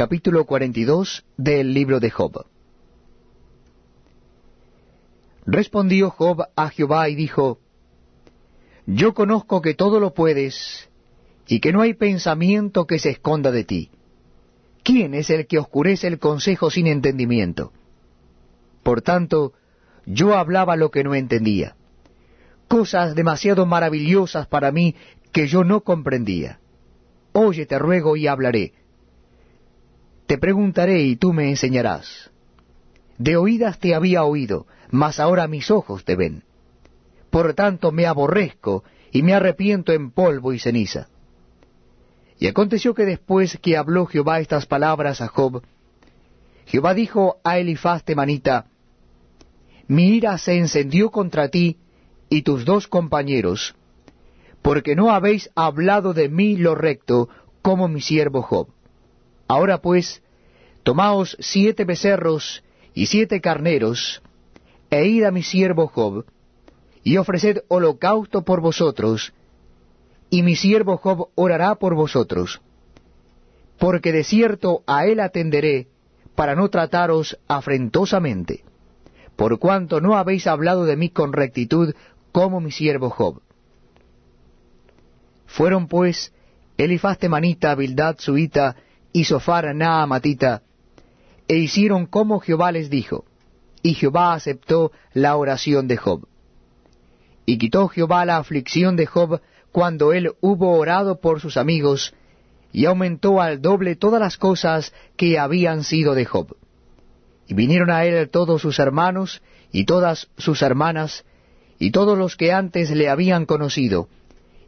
capítulo 42 del libro de Job. Respondió Job a Jehová y dijo, Yo conozco que todo lo puedes, y que no hay pensamiento que se esconda de ti. ¿Quién es el que oscurece el consejo sin entendimiento? Por tanto, yo hablaba lo que no entendía, cosas demasiado maravillosas para mí que yo no comprendía. Oye, te ruego y hablaré. Te preguntaré y tú me enseñarás. De oídas te había oído, mas ahora mis ojos te ven. Por tanto me aborrezco y me arrepiento en polvo y ceniza. Y aconteció que después que habló Jehová estas palabras a Job, Jehová dijo a Elifaz temanita, Mi ira se encendió contra ti y tus dos compañeros, porque no habéis hablado de mí lo recto, como mi siervo Job. Ahora pues, tomaos siete becerros y siete carneros, e id a mi siervo Job, y ofreced holocausto por vosotros, y mi siervo Job orará por vosotros. Porque de cierto a él atenderé, para no trataros afrentosamente, por cuanto no habéis hablado de mí con rectitud como mi siervo Job. Fueron pues Elifaz temanita, Bildad suita y Sofar naamatita, e hicieron como Jehová les dijo, y Jehová aceptó la oración de Job. Y quitó Jehová la aflicción de Job cuando él hubo orado por sus amigos, y aumentó al doble todas las cosas que habían sido de Job. Y vinieron a él todos sus hermanos, y todas sus hermanas, y todos los que antes le habían conocido,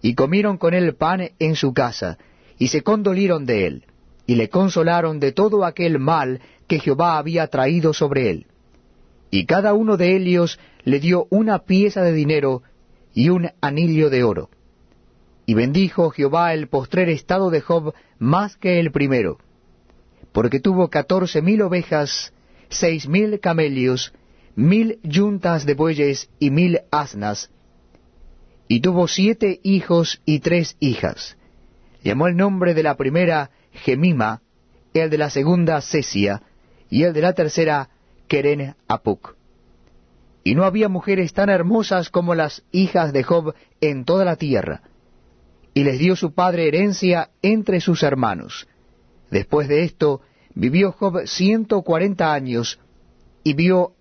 y comieron con él pan en su casa, y se condolieron de él, y le consolaron de todo aquel mal que Jehová había traído sobre él. Y cada uno de ellos le dio una pieza de dinero y un anillo de oro. Y bendijo Jehová el postrer estado de Job más que el primero, porque tuvo catorce mil ovejas, seis mil camellos, mil yuntas de bueyes y mil asnas, y tuvo siete hijos y tres hijas. Llamó el nombre de la primera Gemima, el de la segunda Cesia, y el de la tercera Keren Apuk. Y no había mujeres tan hermosas como las hijas de Job en toda la tierra. Y les dio su padre herencia entre sus hermanos. Después de esto, vivió Job ciento cuarenta años, y vio a